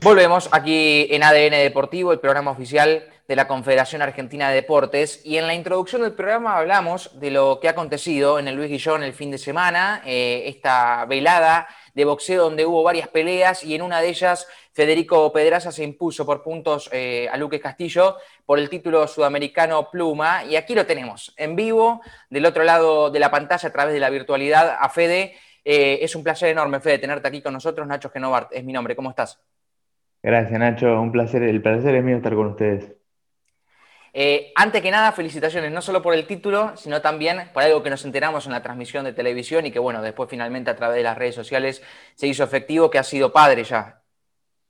Volvemos aquí en ADN Deportivo, el programa oficial de la Confederación Argentina de Deportes. Y en la introducción del programa hablamos de lo que ha acontecido en el Luis Guillón el fin de semana, eh, esta velada de boxeo donde hubo varias peleas y en una de ellas Federico Pedraza se impuso por puntos eh, a Luque Castillo por el título sudamericano Pluma. Y aquí lo tenemos en vivo, del otro lado de la pantalla a través de la virtualidad a Fede. Eh, es un placer enorme, Fede, tenerte aquí con nosotros. Nacho Genovart es mi nombre. ¿Cómo estás? Gracias, Nacho. Un placer. El placer es mío estar con ustedes. Eh, antes que nada, felicitaciones, no solo por el título, sino también por algo que nos enteramos en la transmisión de televisión y que, bueno, después finalmente a través de las redes sociales se hizo efectivo, que ha sido padre ya.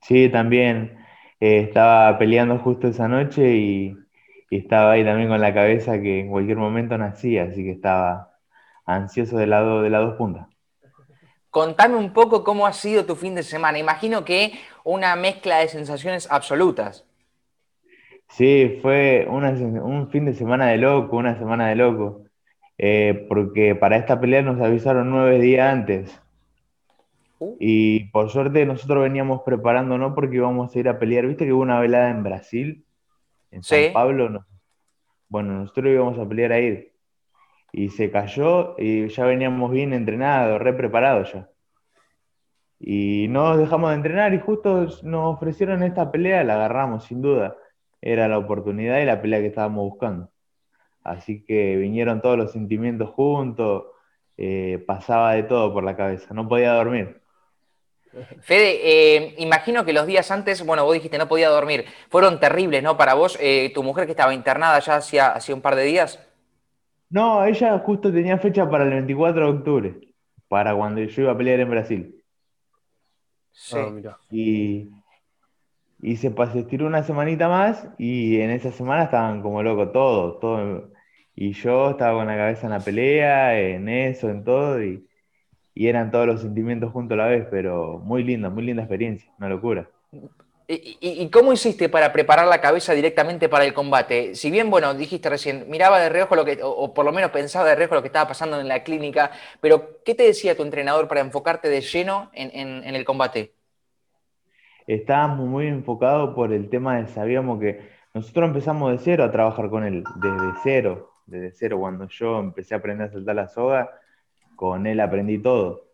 Sí, también. Eh, estaba peleando justo esa noche y, estaba ahí también con la cabeza que en cualquier momento nacía, así que estaba ansioso de, lado, de las dos puntas. Contame un poco cómo ha sido tu fin de semana. Imagino que una mezcla de sensaciones absolutas. Sí, fue un fin de semana de loco, una semana de loco. Eh, porque para esta pelea nos avisaron nueve días antes. Uh. Y por suerte nosotros veníamos preparándonos porque íbamos a ir a pelear. ¿Viste que hubo una velada en Brasil? En San Pablo. Bueno, nosotros íbamos a pelear ahí y se cayó y ya veníamos bien entrenados, re preparados ya. Y no dejamos de entrenar y justo nos ofrecieron esta pelea, la agarramos sin duda. Era la oportunidad y la pelea que estábamos buscando. Así que vinieron todos los sentimientos juntos, eh, pasaba de todo por la cabeza, no podía dormir. Fede, eh, imagino que los días antes, bueno, vos dijiste no podía dormir, fueron terribles, ¿no? Para vos, eh, tu mujer que estaba internada ya hacía, hacía un par de días. No, ella justo tenía fecha para el 24 de octubre, para cuando yo iba a pelear en Brasil. Sí. Ah, y, y se, se estiró una semanita más y en esa semana estaban como locos todos, todo, y yo estaba con la cabeza en la pelea, en eso, en todo, y, y eran todos los sentimientos juntos a la vez, pero muy linda, muy linda experiencia, una locura. ¿Y, cómo hiciste para preparar la cabeza directamente para el combate? Si bien, bueno, dijiste recién, miraba de reojo lo que, o, por lo menos pensaba de reojo lo que estaba pasando en la clínica, pero ¿qué te decía tu entrenador para enfocarte de lleno en, el combate? Estábamos muy enfocados por el tema de, sabíamos que nosotros empezamos de cero a trabajar con él, desde cero, desde cero. Cuando yo empecé a aprender a saltar la soga, con él aprendí todo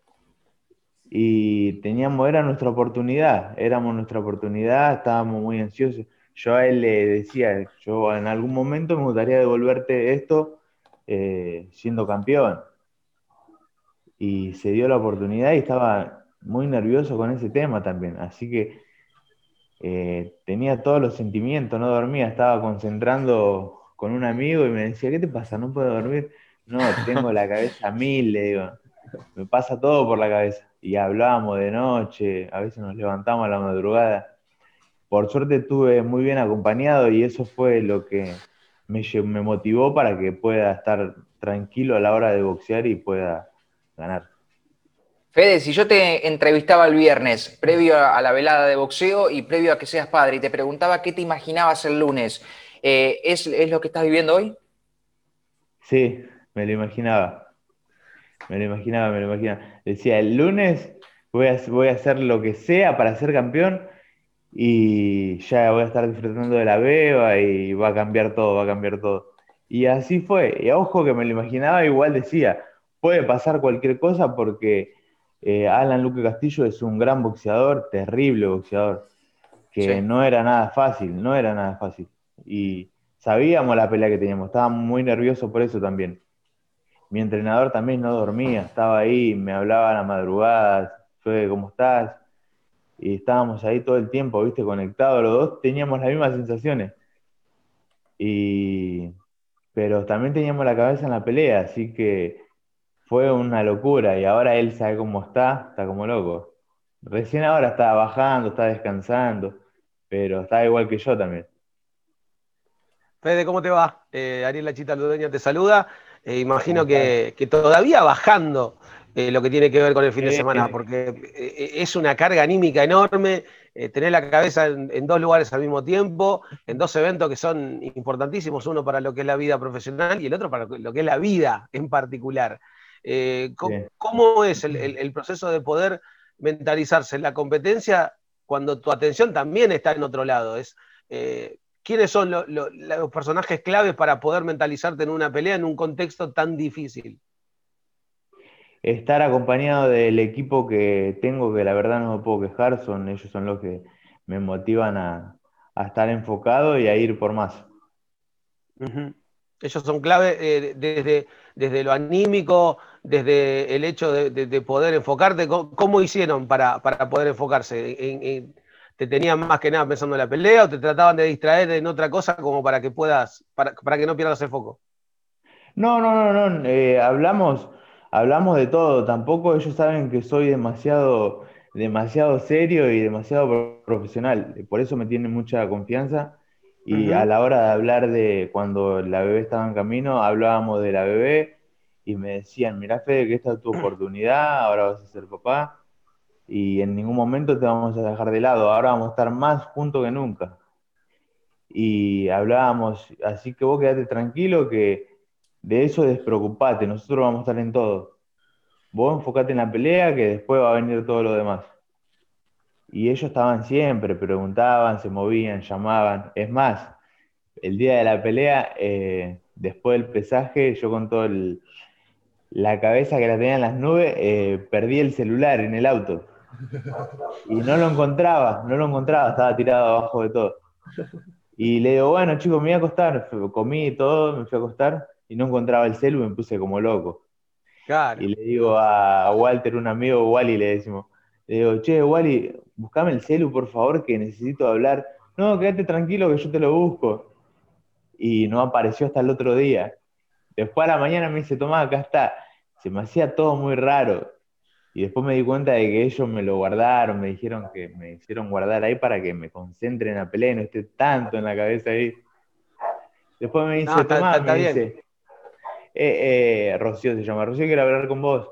y teníamos, era nuestra oportunidad, éramos nuestra oportunidad, estábamos muy ansiosos. Yo a él le decía, yo en algún momento me gustaría devolverte esto eh, siendo campeón. Y se dio la oportunidad y estaba muy nervioso con ese tema también. Así que eh, tenía todos los sentimientos, no dormía, estaba concentrando con un amigo y me decía, ¿qué te pasa? ¿No puedo dormir? No, tengo la cabeza mil, le digo, me pasa todo por la cabeza y hablábamos de noche, a veces nos levantamos a la madrugada. Por suerte estuve muy bien acompañado y eso fue lo que me, me motivó para que pueda estar tranquilo a la hora de boxear y pueda ganar. Fede, si yo te entrevistaba el viernes, previo a la velada de boxeo y previo a que seas padre, y te preguntaba qué te imaginabas el lunes, eh, ¿es, ¿es, lo que estás viviendo hoy? Sí, me lo imaginaba. Me lo imaginaba, me lo imaginaba. Decía, el lunes voy a, voy a hacer lo que sea para ser campeón y ya voy a estar disfrutando de la beba y va a cambiar todo, va a cambiar todo. Y así fue. Y ojo que me lo imaginaba, igual decía, puede pasar cualquier cosa porque eh, Alan Luque Castillo es un gran boxeador, terrible boxeador, que no era nada fácil, no era nada fácil. Y sabíamos la pelea que teníamos, estábamos muy nerviosos por eso también mi entrenador también no dormía, estaba ahí, me hablaba a la madrugada, fue ¿cómo estás? Y estábamos ahí todo el tiempo, viste, conectados, los dos teníamos las mismas sensaciones. Y... Pero también teníamos la cabeza en la pelea, así que fue una locura y ahora él sabe cómo está, está como loco. Recién ahora está bajando, está descansando, pero está igual que yo también. Fede, ¿cómo te va? Eh, Ariel Lachita Ludeña te saluda. Eh, imagino que, todavía bajando eh, lo que tiene que ver con el fin de semana, porque eh, es una carga anímica enorme, tener la cabeza en, dos lugares al mismo tiempo, en dos eventos que son importantísimos, uno para lo que es la vida profesional y el otro para lo que es la vida en particular. ¿cómo, es el, proceso de poder mentalizarse en la competencia cuando tu atención también está en otro lado. Es, eh, ¿Quiénes son los personajes claves para poder mentalizarte en una pelea en un contexto tan difícil? Estar acompañado del equipo que tengo, que la verdad no me puedo quejar, son ellos son los que me motivan a, estar enfocado y a ir por más. Ellos son clave eh, desde, desde lo anímico, desde el hecho de, poder enfocarte. ¿Cómo, hicieron para, poder enfocarse? ¿Te tenían más que nada pensando en la pelea o te trataban de distraer en otra cosa como para que puedas, para, que no pierdas el foco? No, no, no, no. Eh, hablamos, hablamos de todo. Tampoco ellos saben que soy demasiado, demasiado serio y demasiado profesional. Por eso me tienen mucha confianza. Y a la hora de hablar de cuando la bebé estaba en camino, hablábamos de la bebé y me decían, mirá Fede, que esta es tu oportunidad, ahora vas a ser papá y en ningún momento te vamos a dejar de lado, ahora vamos a estar más juntos que nunca. Y hablábamos, así que vos quedate tranquilo que de eso despreocupate, nosotros vamos a estar en todo. Vos enfocate en la pelea que después va a venir todo lo demás. Y ellos estaban siempre, preguntaban, se movían, llamaban. Es más, el día de la pelea, eh, después del pesaje, yo con toda la cabeza que la tenía en las nubes, eh, perdí el celular en el auto. Y no lo encontraba, no lo encontraba, estaba tirado abajo de todo. Y le digo, bueno, chicos, me voy a acostar. Comí todo, me fui a acostar y no encontraba el celu y me puse como loco. Y le digo a Walter, un amigo, Wally, le decimos, le digo, che, Wally, buscame el celu, por favor, que necesito hablar. No, quédate tranquilo que yo te lo busco. Y no apareció hasta el otro día. Después a la mañana me dice, toma, acá está. Se me hacía todo muy raro. Y después me di cuenta de que ellos me lo guardaron, me dijeron que me hicieron guardar ahí para que me concentre en la pelea y no esté tanto en la cabeza ahí. Después me dice, toma, me dice, eh, eh, Rocío se llama, Rocío quiere hablar con vos.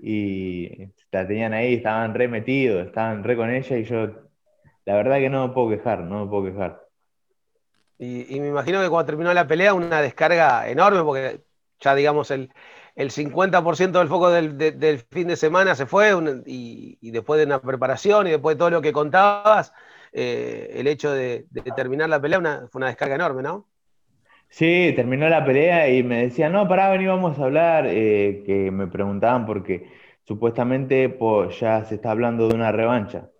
Y la tenían ahí, estaban re metidos, estaban re con ella y yo, la verdad que no me puedo quejar, no me puedo quejar. Y, me imagino que cuando terminó la pelea, una descarga enorme, porque ya digamos el, el 50% del foco del, fin de semana se fue, y, después de una preparación y después de todo lo que contabas, eh, el hecho de, terminar la pelea fue una descarga enorme, ¿no? Sí, terminó la pelea y me decían, no, pará, vení, vamos a hablar, eh, que me preguntaban porque supuestamente pues, ya se está hablando de una revancha.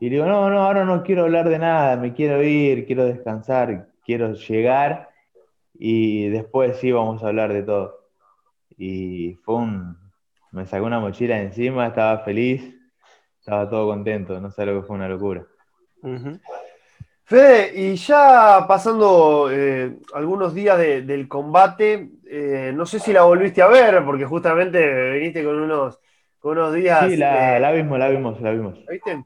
Y digo, no, no, ahora no quiero hablar de nada, me quiero ir, quiero descansar, quiero llegar y después sí vamos a hablar de todo. Y fue un, me sacó una mochila encima, estaba feliz, estaba todo contento, no sé lo que fue una locura. Fede, y ya pasando eh, algunos días del combate, eh, no sé si la volviste a ver, porque justamente viniste con unos, unos días. Sí, la, eh, vimos, la vimos, la vimos. ¿Viste?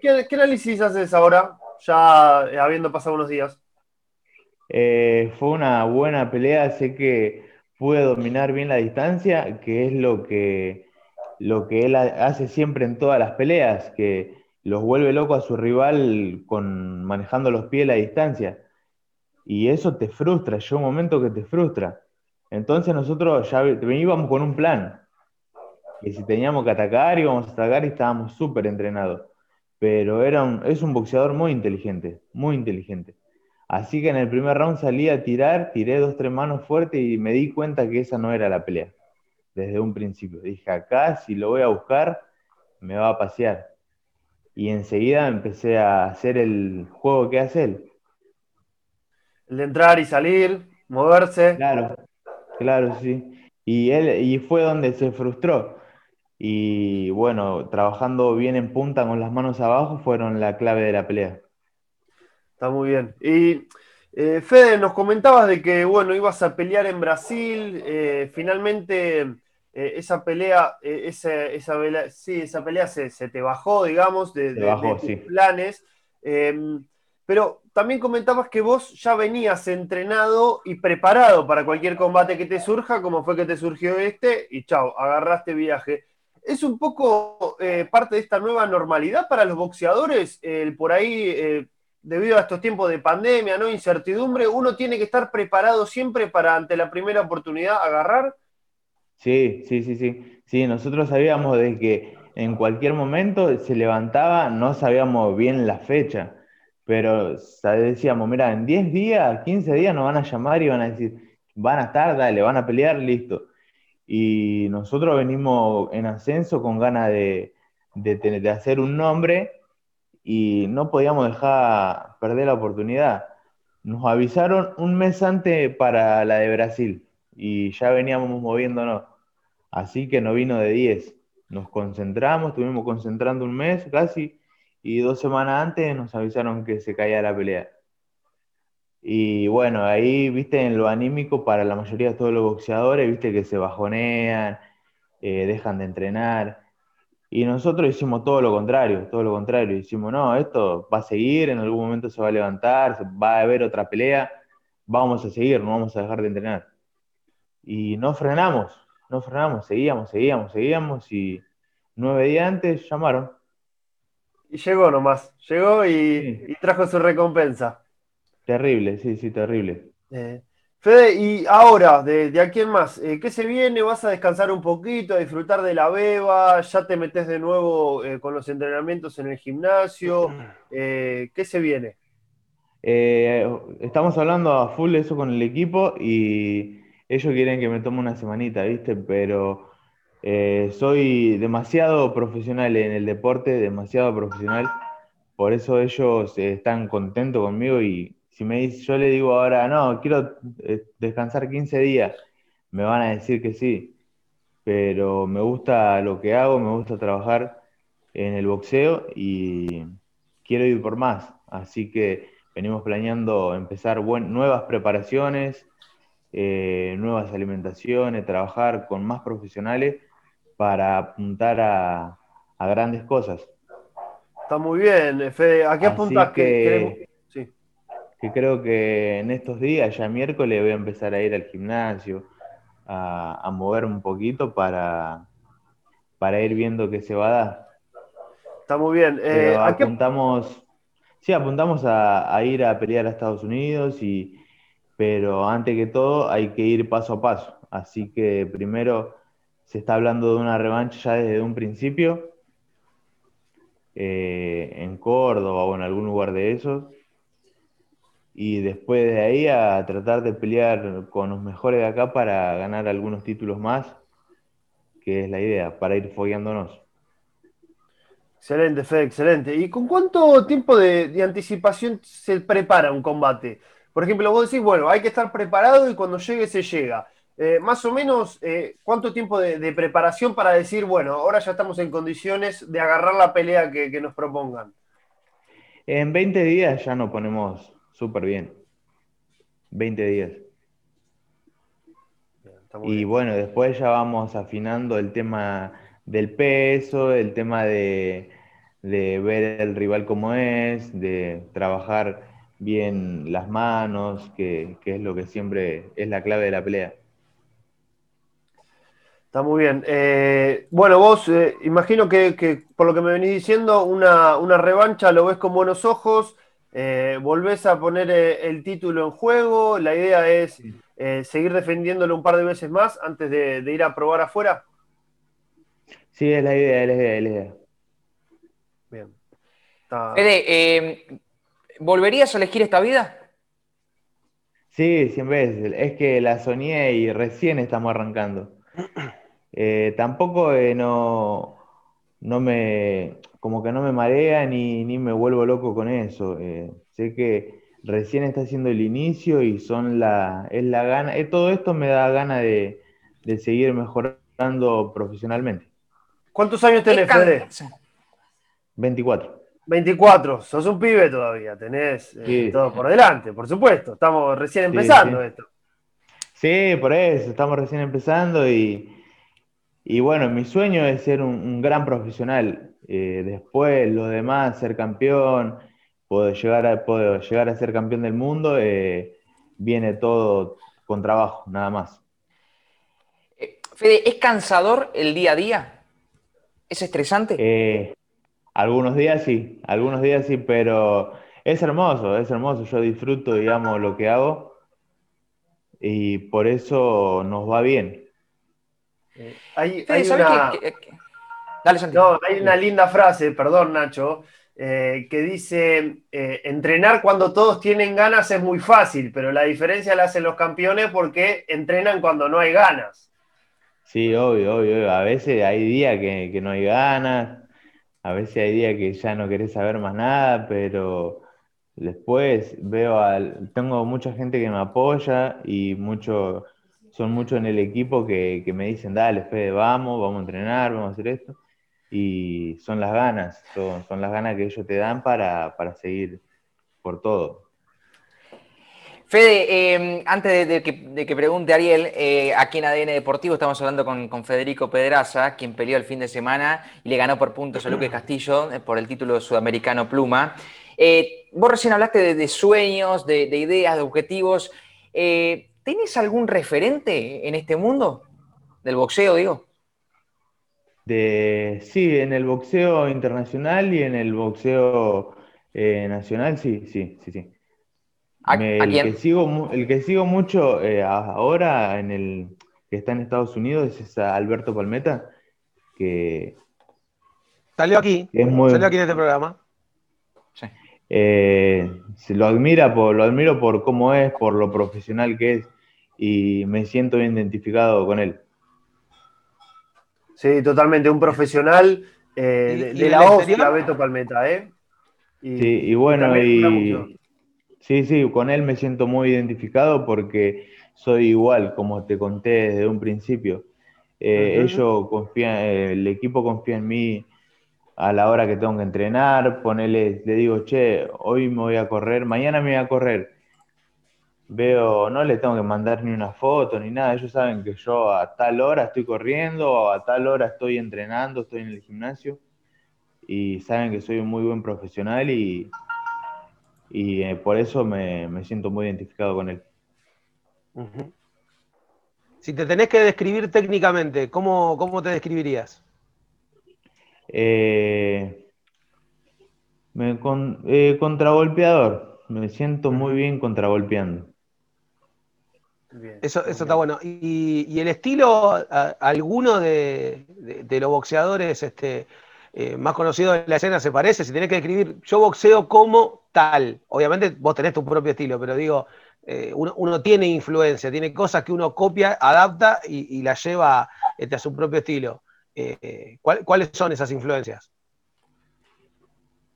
¿Qué, análisis haces ahora, ya habiendo pasado unos días? fue una buena pelea, sé que pude dominar bien la distancia, que es lo que, lo que él hace siempre en todas las peleas, que los vuelve loco a su rival con manejando los pies la distancia. Y eso te frustra, llega un momento que te frustra. Entonces nosotros ya íbamos con un plan. Que si teníamos que atacar, íbamos a atacar y estábamos súper entrenados. Pero era es un boxeador muy inteligente, muy inteligente. Así que en el primer round salí a tirar, tiré dos, tres manos fuertes y me di cuenta que esa no era la pelea. Desde un principio. Dije, acá si lo voy a buscar, me va a pasear y enseguida empecé a hacer el juego que hace él. El de entrar y salir, moverse. Claro, claro, sí. Y él, y fue donde se frustró. Y bueno, trabajando bien en punta con las manos abajo fueron la clave de la pelea. Está muy bien. Y eh, Fede, nos comentabas de que bueno, ibas a pelear en Brasil. Eh, finalmente eh, esa pelea, eh, esa, esa, sí, esa pelea se, te bajó, digamos, de, tus planes. Em, pero también comentabas que vos ya venías entrenado y preparado para cualquier combate que te surja, como fue que te surgió este, y chao, agarraste viaje. ¿Es un poco parte de esta nueva normalidad para los boxeadores? por ahí, debido a estos tiempos de pandemia, ¿no? Incertidumbre, uno tiene que estar preparado siempre para ante la primera oportunidad agarrar. Sí, sí, sí, sí. Sí, nosotros sabíamos de que en cualquier momento se levantaba, no sabíamos bien la fecha, pero decíamos, mira, en 10 días, 15 días nos van a llamar y van a decir, van a estar, dale, van a pelear, listo. Y nosotros venimos en ascenso con ganas de, de, hacer un nombre y no podíamos dejar perder la oportunidad. Nos avisaron un mes antes para la de Brasil y ya veníamos moviéndonos. Así que no vino de 10. Nos concentramos, estuvimos concentrando un mes casi y dos semanas antes nos avisaron que se caía la pelea. Y bueno, ahí, viste, en lo anímico para la mayoría de todos los boxeadores, viste que se bajonean, eh, dejan de entrenar. Y nosotros hicimos todo lo contrario, todo lo contrario. Hicimos, no, esto va a seguir, en algún momento se va a levantar, va a haber otra pelea, vamos a seguir, no vamos a dejar de entrenar. Y no frenamos, no frenamos, seguíamos, seguíamos, seguíamos y nueve días antes llamaron. Y llegó nomás, llegó y trajo su recompensa. Terrible, sí, sí, terrible. Eh, Fede, y ahora, de, aquí en más, eh, ¿qué se viene? ¿Vas a descansar un poquito, a disfrutar de la beba? ¿Ya te metes de nuevo eh, con los entrenamientos en el gimnasio? ¿Qué se viene? estamos hablando a full eso con el equipo y ellos quieren que me tome una semanita, ¿viste? Pero soy demasiado profesional en el deporte, demasiado profesional. Por eso ellos están contentos conmigo y si me dice, yo le digo ahora, no, quiero eh, descansar 15 días, me van a decir que sí, pero me gusta lo que hago, me gusta trabajar en el boxeo y quiero ir por más, así que venimos planeando empezar nuevas preparaciones, eh, nuevas alimentaciones, trabajar con más profesionales para apuntar a, grandes cosas. Está muy bien, Fede. ¿A qué apuntas? Que, que creo que en estos días, ya miércoles, voy a empezar a ir al gimnasio, a, mover un poquito para, para ir viendo qué se va a dar. Está muy bien. Eh, apuntamos, sí, apuntamos a, ir a pelear a Estados Unidos, y, pero antes que todo hay que ir paso a paso. Así que primero se está hablando de una revancha ya desde un principio, eh, en Córdoba o en algún lugar de esos y después de ahí a tratar de pelear con los mejores de acá para ganar algunos títulos más, que es la idea, para ir fogueándonos. Excelente, Fede, excelente. ¿Y con cuánto tiempo de, anticipación se prepara un combate? Por ejemplo, vos decís, bueno, hay que estar preparado y cuando llegue se llega. Eh, más o menos, eh, ¿cuánto tiempo de, preparación para decir, bueno, ahora ya estamos en condiciones de agarrar la pelea que, que nos propongan? En 20 días ya nos ponemos súper bien. 20 días. y bueno, después ya vamos afinando el tema del peso, el tema de, ver el rival como es, de trabajar bien las manos, que, es lo que siempre es la clave de la pelea. Está muy bien. Eh, bueno, vos eh, imagino que, por lo que me venís diciendo, una, una revancha lo ves con buenos ojos. Eh, volvés a poner eh, el título en juego, la idea es eh, seguir defendiéndolo un par de veces más antes de, ir a probar afuera. Sí, es la idea, es la idea, es la idea. Bien. Fede, ¿volverías a elegir esta vida? Sí, 100 veces. Es que la soñé y recién estamos arrancando. tampoco no, no me como que no me marea ni, me vuelvo loco con eso. Eh, sé que recién está haciendo el inicio y son la, es la gana, eh, todo esto me da gana de, seguir mejorando profesionalmente. ¿Cuántos años tenés, Fede? 24. 24, sos un pibe todavía, tenés eh, todo por delante, por supuesto, estamos recién empezando esto. Sí, por eso, estamos recién empezando y, y bueno, mi sueño es ser un gran profesional. Eh, después, lo demás, ser campeón, puedo llegar a, puedo llegar a ser campeón del mundo, eh, viene todo con trabajo, nada más. Eh, Fede, ¿es cansador el día a día? ¿Es estresante? algunos días sí, algunos días sí, pero es hermoso, es hermoso. Yo disfruto, digamos, lo que hago y por eso nos va bien. hay, una... Dale, No, hay una linda frase, perdón, Nacho, eh, que dice, eh, entrenar cuando todos tienen ganas es muy fácil, pero la diferencia la hacen los campeones porque entrenan cuando no hay ganas. Sí, obvio, obvio. A veces hay días que, no hay ganas, a veces hay días que ya no querés saber más nada, pero después veo al, tengo mucha gente que me apoya y mucho, son muchos en el equipo que, que me dicen, dale, Fede, vamos, vamos a entrenar, vamos a hacer esto y son las ganas, son, las ganas que ellos te dan para, seguir por todo. Fede, em, antes de, que, pregunte Ariel, eh, aquí en ADN Deportivo estamos hablando con, Federico Pedraza, quien peleó el fin de semana y le ganó por puntos a Luque Castillo eh, por el título sudamericano Pluma. Eh, vos recién hablaste de, sueños, de, de, ideas, de objetivos. ¿Tenés algún referente en este mundo? Del boxeo, digo. De, sí, en el boxeo internacional y en el boxeo eh, nacional, sí, sí, sí, sí. el, Que sigo, el que sigo mucho eh, ahora, en el que está en Estados Unidos, es Alberto Palmeta, que... Salió aquí, salió aquí en este programa. Sí. Eh, lo, admira por, lo admiro por cómo es, por lo profesional que es, y me siento bien identificado con él. Sí, totalmente, un profesional eh, de, la hostia, Beto Palmeta, ¿eh? Y, sí, y bueno, y, sí, sí, con él me siento muy identificado porque soy igual, como te conté desde un principio. Eh, ellos confían, el equipo confía en mí a la hora que tengo que entrenar, ponele, le digo, che, hoy me voy a correr, mañana me voy a correr veo, no le tengo que mandar ni una foto ni nada, ellos saben que yo a tal hora estoy corriendo, a tal hora estoy entrenando, estoy en el gimnasio y saben que soy un muy buen profesional y, y eh, por eso me, siento muy identificado con él. Si te tenés que describir técnicamente, ¿cómo, cómo te describirías? Eh, me eh, contragolpeador, me siento muy bien contragolpeando eso, eso está bueno. ¿Y, el estilo, alguno de, los boxeadores este, eh, más conocidos de la escena se parece? Si tenés que describir, yo boxeo como tal. Obviamente vos tenés tu propio estilo, pero digo, eh, uno, tiene influencia, tiene cosas que uno copia, adapta y, las lleva este, a su propio estilo. Eh, ¿Cuáles son esas influencias?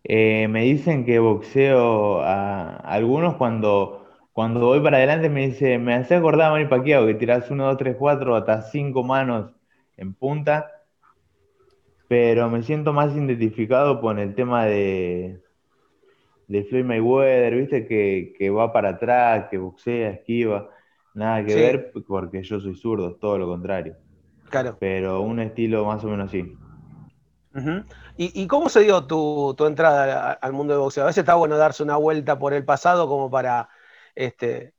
me dicen que boxeo a algunos cuando cuando voy para adelante me dice, me hace acordar a Manny Pacquiao, que tiras 1, 2, 3, 4, hasta 5 manos en punta, pero me siento más identificado con el tema de, de Floyd Mayweather, viste, que, va para atrás, que boxea, esquiva, nada que ver, porque yo soy zurdo, todo lo contrario. Claro. Pero un estilo más o menos así. ¿Y, cómo se dio tu, tu entrada al mundo de boxeo? A veces está bueno darse una vuelta por el pasado como para este,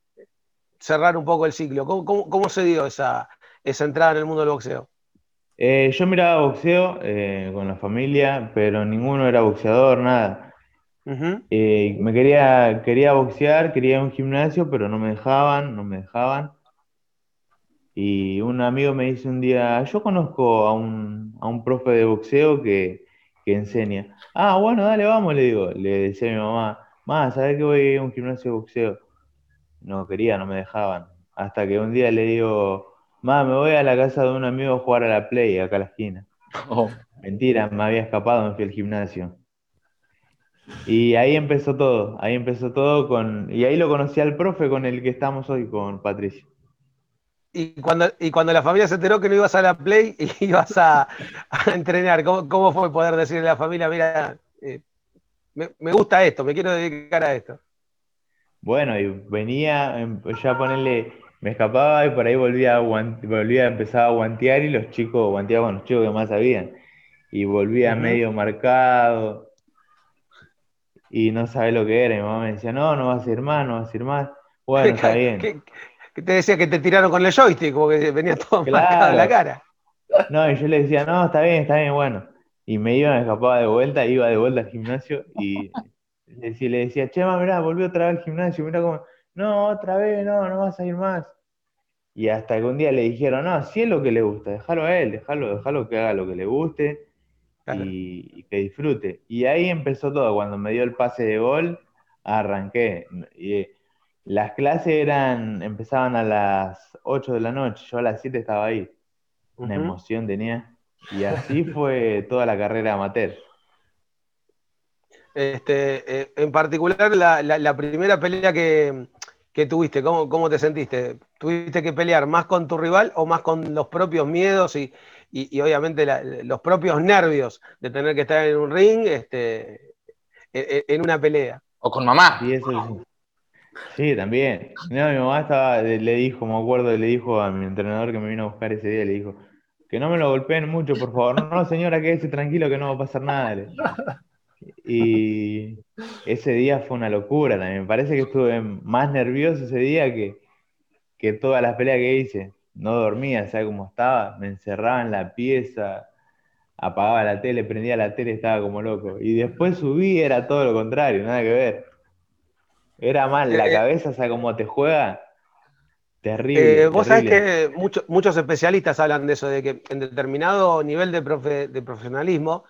cerrar un poco el ciclo. ¿Cómo, se dio esa, entrada en el mundo del boxeo? Eh, yo miraba boxeo eh, con la familia, pero ninguno era boxeador, nada. Eh, me quería, quería boxear, quería un gimnasio, pero no me dejaban, no me dejaban. Y un amigo me dice un día, yo conozco a un, a un profe de boxeo que, que, enseña. Ah, bueno, dale, vamos, le digo. Le decía a mi mamá, mamá, ¿sabes que voy a un gimnasio de boxeo? No quería, no me dejaban. Hasta que un día le digo, ma, me voy a la casa de un amigo a jugar a la Play, acá a la esquina. Oh. Mentira, me había escapado, me fui al gimnasio. Y ahí empezó todo, ahí empezó todo con... Y ahí lo conocí al profe con el que estamos hoy, con Patricio. Y cuando, y cuando la familia se enteró que no ibas a la Play y ibas a, entrenar, ¿cómo, fue poder decirle a la familia, mira, eh, me gusta esto, me quiero dedicar a esto? Bueno, y venía, em, ya ponerle, me escapaba y por ahí volvía a, volvía a empezar a guantear y los chicos, guanteaba con los chicos que más sabían. Y volvía medio marcado y no sabía lo que era. Mi mamá me decía, no, no vas a ir más, no vas a ir más. Bueno, está bien. ¿Qué, te decía que te tiraron con el joystick, como que venía todo marcado en la cara? No, y yo le decía, no, está bien, está bien, bueno. Y me iba, me escapaba de vuelta, iba de vuelta al gimnasio y le, le decía, Chema, mirá, volvió otra vez al gimnasio, mirá como, no, otra vez, no, no vas a ir más. Y hasta que un día le dijeron, no, si es lo que le gusta, déjalo a él, déjalo, déjalo que haga lo que le guste. y, que disfrute. Y ahí empezó todo, cuando me dio el pase de gol, arranqué. Y, eh, las clases eran, empezaban a las 8 de la noche, yo a las 7 estaba ahí. Una emoción tenía. Y así fue toda la carrera amateur. Este, eh, en particular, la, primera pelea que, tuviste, ¿cómo, ¿cómo, te sentiste? ¿Tuviste que pelear más con tu rival o más con los propios miedos y, obviamente los propios nervios de tener que estar en un ring este, en, una pelea? O con mamá. Sí, eso, sí, también. mi mamá estaba, le dijo, me acuerdo, le dijo a mi entrenador que me vino a buscar ese día, le dijo, que no me lo golpeen mucho, por favor. No, señora, quédese tranquilo que no va a pasar nada. Y ese día fue una locura también. Me parece que estuve más nervioso ese día que, que todas las peleas que hice. No dormía, ¿sabes cómo estaba? Me encerraba en la pieza, apagaba la tele, prendía la tele, estaba como loco. Y después subí, era todo lo contrario, nada que ver. Era mal, la eh, eh. cabeza, ¿sabes cómo te juega? Terrible. Eh, vos sabés que muchos especialistas hablan de eso, de que en determinado nivel de, de profesionalismo,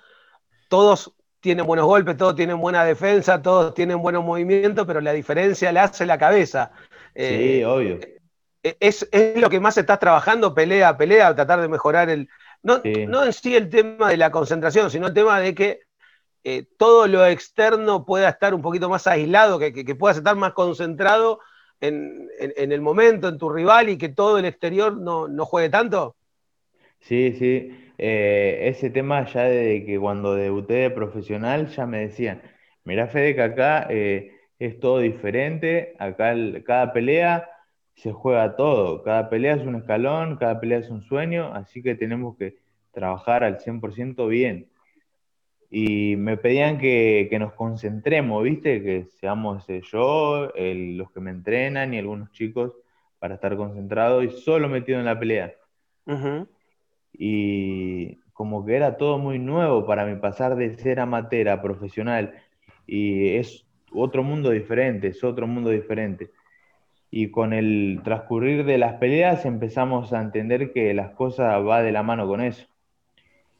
todos tienen buenos golpes, todos tienen buena defensa, todos tienen buenos movimientos, pero la diferencia la hace la cabeza. Sí, eh, obvio. Eh, es, lo que más estás trabajando, pelea a pelea, tratar de mejorar el. No, no en sí el tema de la concentración, sino el tema de que eh, todo lo externo pueda estar un poquito más aislado, que, que, puedas estar más concentrado en, el momento, en tu rival y que todo el exterior no, no juegue tanto. Sí, sí. Eh, ese tema ya de que cuando debuté de profesional ya me decían, mirá Fede que acá eh, es todo diferente, acá cada pelea se juega todo, cada pelea es un escalón, cada pelea es un sueño, así que tenemos que trabajar al 100% bien. Y me pedían que, nos concentremos, ¿viste? Que seamos eh, yo, los que me entrenan y algunos chicos para estar concentrados y solo metido en la pelea y como que era todo muy nuevo para mí, pasar de ser amateur a profesional y es otro mundo diferente, es otro mundo diferente. Y con el transcurrir de las peleas empezamos a entender que las cosas va de la mano con eso.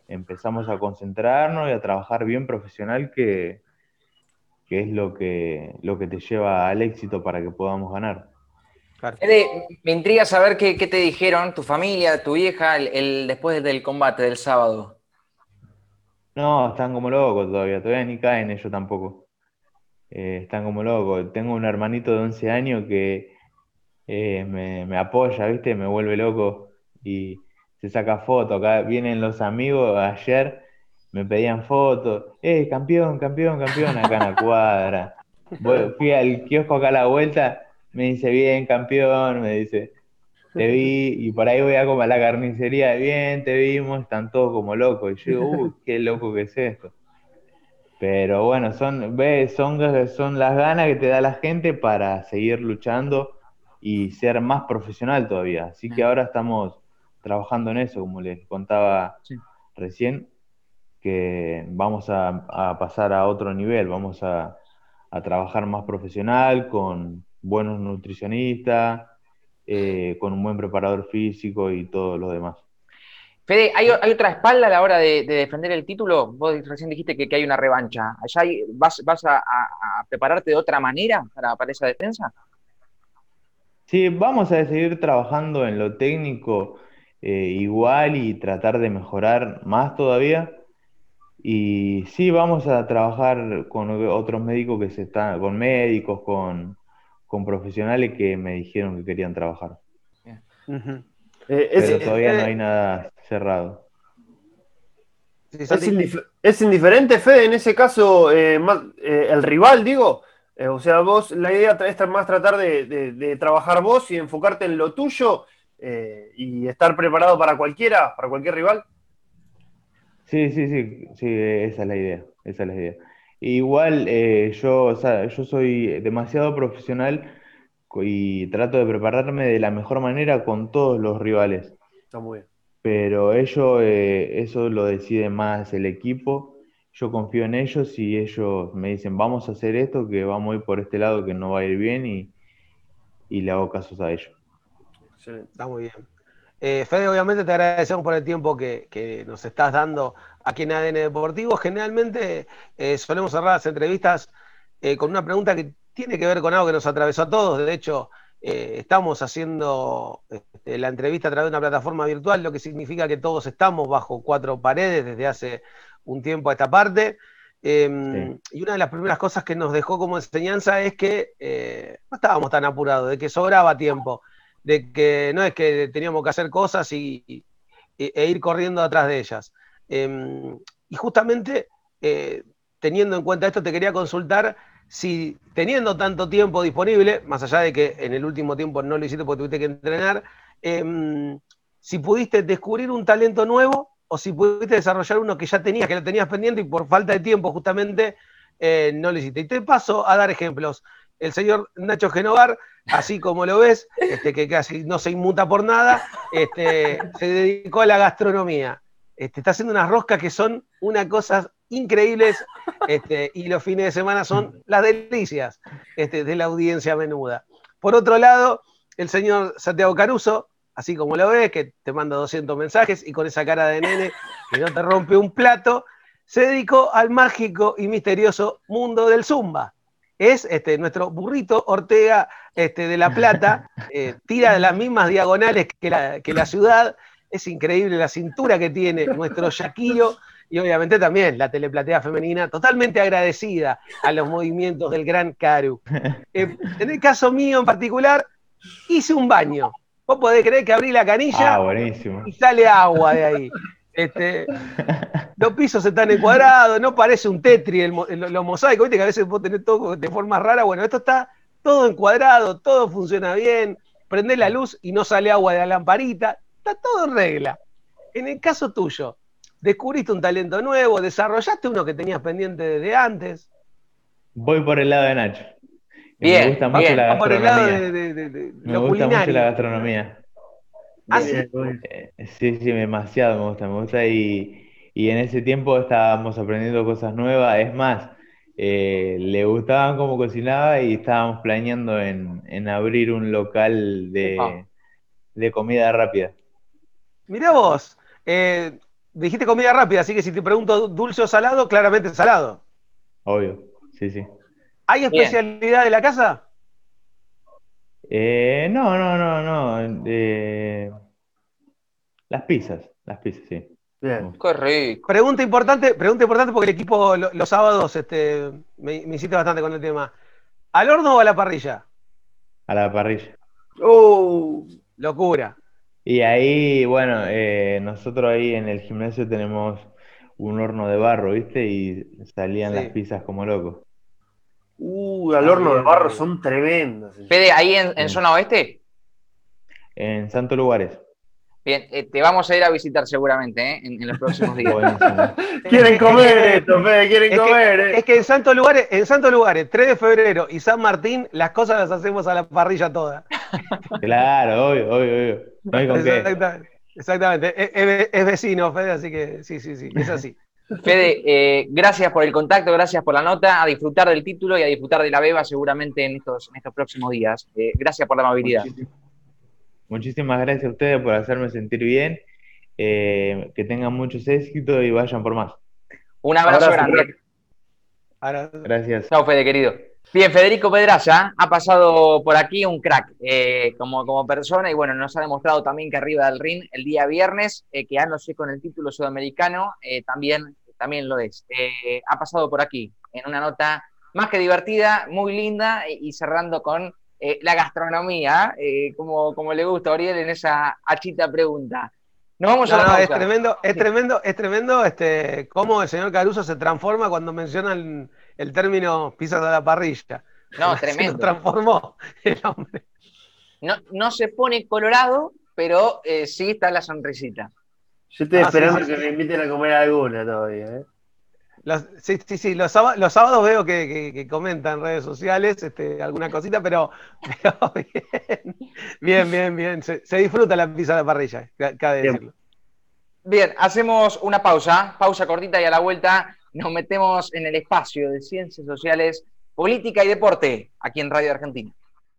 Empezamos a concentrarnos y a trabajar bien profesional, que, que es lo que, lo que te lleva al éxito para que podamos ganar me intriga saber qué, te dijeron tu familia, tu vieja, el, después del combate del sábado. No, están como locos todavía, todavía ni caen ellos tampoco. Eh, están como locos. Tengo un hermanito de 11 años que eh, me, apoya, ¿viste? Me vuelve loco y se saca fotos. Acá vienen los amigos, ayer me pedían fotos. ¡Eh, campeón, campeón, campeón! Acá en la cuadra. fui al kiosco acá a la vuelta me dice, bien, campeón, me dice, te vi, y por ahí voy a comer la carnicería, bien, te vimos, están todos como locos. Y yo digo, uy, qué loco que es esto. Pero bueno, son, ves, son, son las ganas que te da la gente para seguir luchando y ser más profesional todavía. Así que ahora estamos trabajando en eso, como les contaba recién, que vamos a, pasar a otro nivel, vamos a trabajar más profesional con, buenos nutricionistas, eh, con un buen preparador físico y todo lo demás. Fede, ¿hay, otra espalda a la hora de, defender el título? Vos recién dijiste que, hay una revancha. ¿Allá vas, a, prepararte de otra manera para, esa defensa? Sí, vamos a seguir trabajando en lo técnico eh, igual y tratar de mejorar más todavía. Y sí, vamos a trabajar con otros médicos que se están, con médicos, con, con profesionales que me dijeron que querían trabajar. Eh, Pero todavía no hay nada cerrado. Es, indiferente, Fede, en ese caso, eh, eh, el rival, digo. o sea, vos, la idea es más tratar de, trabajar vos y enfocarte en lo tuyo y estar preparado para cualquiera, para cualquier rival. Sí, sí, sí, sí, esa es la idea, esa es la idea. Igual eh, yo, yo soy demasiado profesional y trato de prepararme de la mejor manera con todos los rivales. Está muy bien. Pero ellos, eh, eso lo decide más el equipo. Yo confío en ellos y ellos me dicen, vamos a hacer esto, que vamos a ir por este lado, que no va a ir bien y, le hago casos a ellos. Está muy bien. Eh, Fede, obviamente te agradecemos por el tiempo que, que nos estás dando aquí en ADN Deportivo. Generalmente eh, solemos cerrar las entrevistas eh, con una pregunta que tiene que ver con algo que nos atravesó a todos. De hecho, eh, estamos haciendo este, la entrevista a través de una plataforma virtual, lo que significa que todos estamos bajo cuatro paredes desde hace un tiempo a esta parte. Em, y una de las primeras cosas que nos dejó como enseñanza es que no estábamos tan apurados, de que sobraba tiempo, de que no es que teníamos que hacer cosas y, e ir corriendo atrás de ellas. Em, y justamente eh, teniendo en cuenta esto, te quería consultar si teniendo tanto tiempo disponible, más allá de que en el último tiempo no lo hiciste porque tuviste que entrenar, em, si pudiste descubrir un talento nuevo o si pudiste desarrollar uno que ya tenías, que lo tenías pendiente y por falta de tiempo justamente eh, no lo hiciste. Y te paso a dar ejemplos. El señor Nacho Genovar, así como lo ves, este, que casi no se inmuta por nada, este, se dedicó a la gastronomía. Este, está haciendo unas roscas que son una cosa increíbles este, y los fines de semana son las delicias este, de la audiencia menuda. Por otro lado, el señor Santiago Caruso, así como lo ves, que te manda 200 mensajes y con esa cara de nene que no te rompe un plato, se dedicó al mágico y misterioso mundo del zumba. Es este, nuestro burrito Ortega este, de La Plata, eh, tira de las mismas diagonales que la ciudad, es increíble la cintura que tiene nuestro Yaquillo y obviamente también la teleplatea femenina, totalmente agradecida a los movimientos del gran Caru. Eh, en el caso mío en particular, hice un baño. Vos podés creer que abrí la canilla ah, y sale agua de ahí. Este, los pisos están encuadrados, no parece un tetri el, los mosaicos, viste que a veces vos tenés todo de forma rara. Bueno, esto está todo encuadrado, todo funciona bien, prendés la luz y no sale agua de la lamparita, está todo en regla. En el caso tuyo, descubriste un talento nuevo, desarrollaste uno que tenías pendiente desde antes. Voy por el lado de Nacho. Bien, me gusta mucho la gastronomía. Por el lado de, me gusta mucho la gastronomía. ¿Ah, sí? Sí, sí, demasiado me gusta, me gusta y, en ese tiempo estábamos aprendiendo cosas nuevas. Es más, eh, le gustaban cómo cocinaba y estábamos planeando en, abrir un local de, de comida rápida. Mirá vos, eh, dijiste comida rápida, así que si te pregunto dulce o salado, claramente salado. Obvio, sí, sí. ¿Hay especialidad de la casa? Eh, no, no, no, no. Eh, las pizzas, las pizzas, sí. Bien. Qué rico. Pregunta importante, pregunta importante porque el equipo los sábados este, me, me insiste bastante con el tema. ¿Al horno o a la parrilla? A la parrilla. ¡Oh! Locura. Y ahí, bueno, eh, nosotros ahí en el gimnasio tenemos un horno de barro, ¿viste? Y salían las pizzas como locos. Uh, al horno de barro son tremendas. Fede, ¿ahí en, zona oeste? En Santo Lugares. Bien, eh, te vamos a ir a visitar seguramente ¿eh? en, los próximos días. quieren comer esto, Fede, quieren comer. Es que en Santo Lugares, en Santo Lugares, 3 de febrero y San Martín, las cosas las hacemos a la parrilla toda. Claro, obvio, obvio, obvio. No hay con exactamente, Exactamente. Es, vecino, Fede, así que sí, sí, sí, es así. Fede, eh, gracias por el contacto, gracias por la nota, a disfrutar del título y a disfrutar de la beba seguramente en estos, en estos próximos días. Eh, gracias por la amabilidad. Muchísimas, gracias a ustedes por hacerme sentir bien, eh, que tengan muchos éxitos y vayan por más. Un abrazo, grande. Gracias. Chao, Fede, querido. Bien, Federico Pedraza ha pasado por aquí un crack eh, como, como persona y bueno, nos ha demostrado también que arriba del ring el día viernes, eh, quedándose con el título sudamericano, eh, también, también lo es. Eh, ha pasado por aquí en una nota más que divertida, muy linda y, cerrando con la gastronomía, como, como le gusta a Oriel en esa achita pregunta. Nos vamos a la es tremendo, es tremendo, es tremendo este, cómo el señor Caruso se transforma cuando menciona el el término pisas a la parrilla. No, tremendo. Se transformó el hombre. No, no se pone colorado, pero eh, sí está la sonrisita. Yo estoy ah, esperando que me inviten a comer alguna todavía. ¿eh? Sí, sí, sí, los, sábados, veo que, comentan en redes sociales este, alguna cosita, pero, bien, bien, bien, Se, disfruta la pizza a la parrilla, cabe decirlo. Bien, hacemos una pausa, pausa cortita y a la vuelta nos metemos en el espacio de ciencias sociales, política y deporte aquí en Radio Argentina.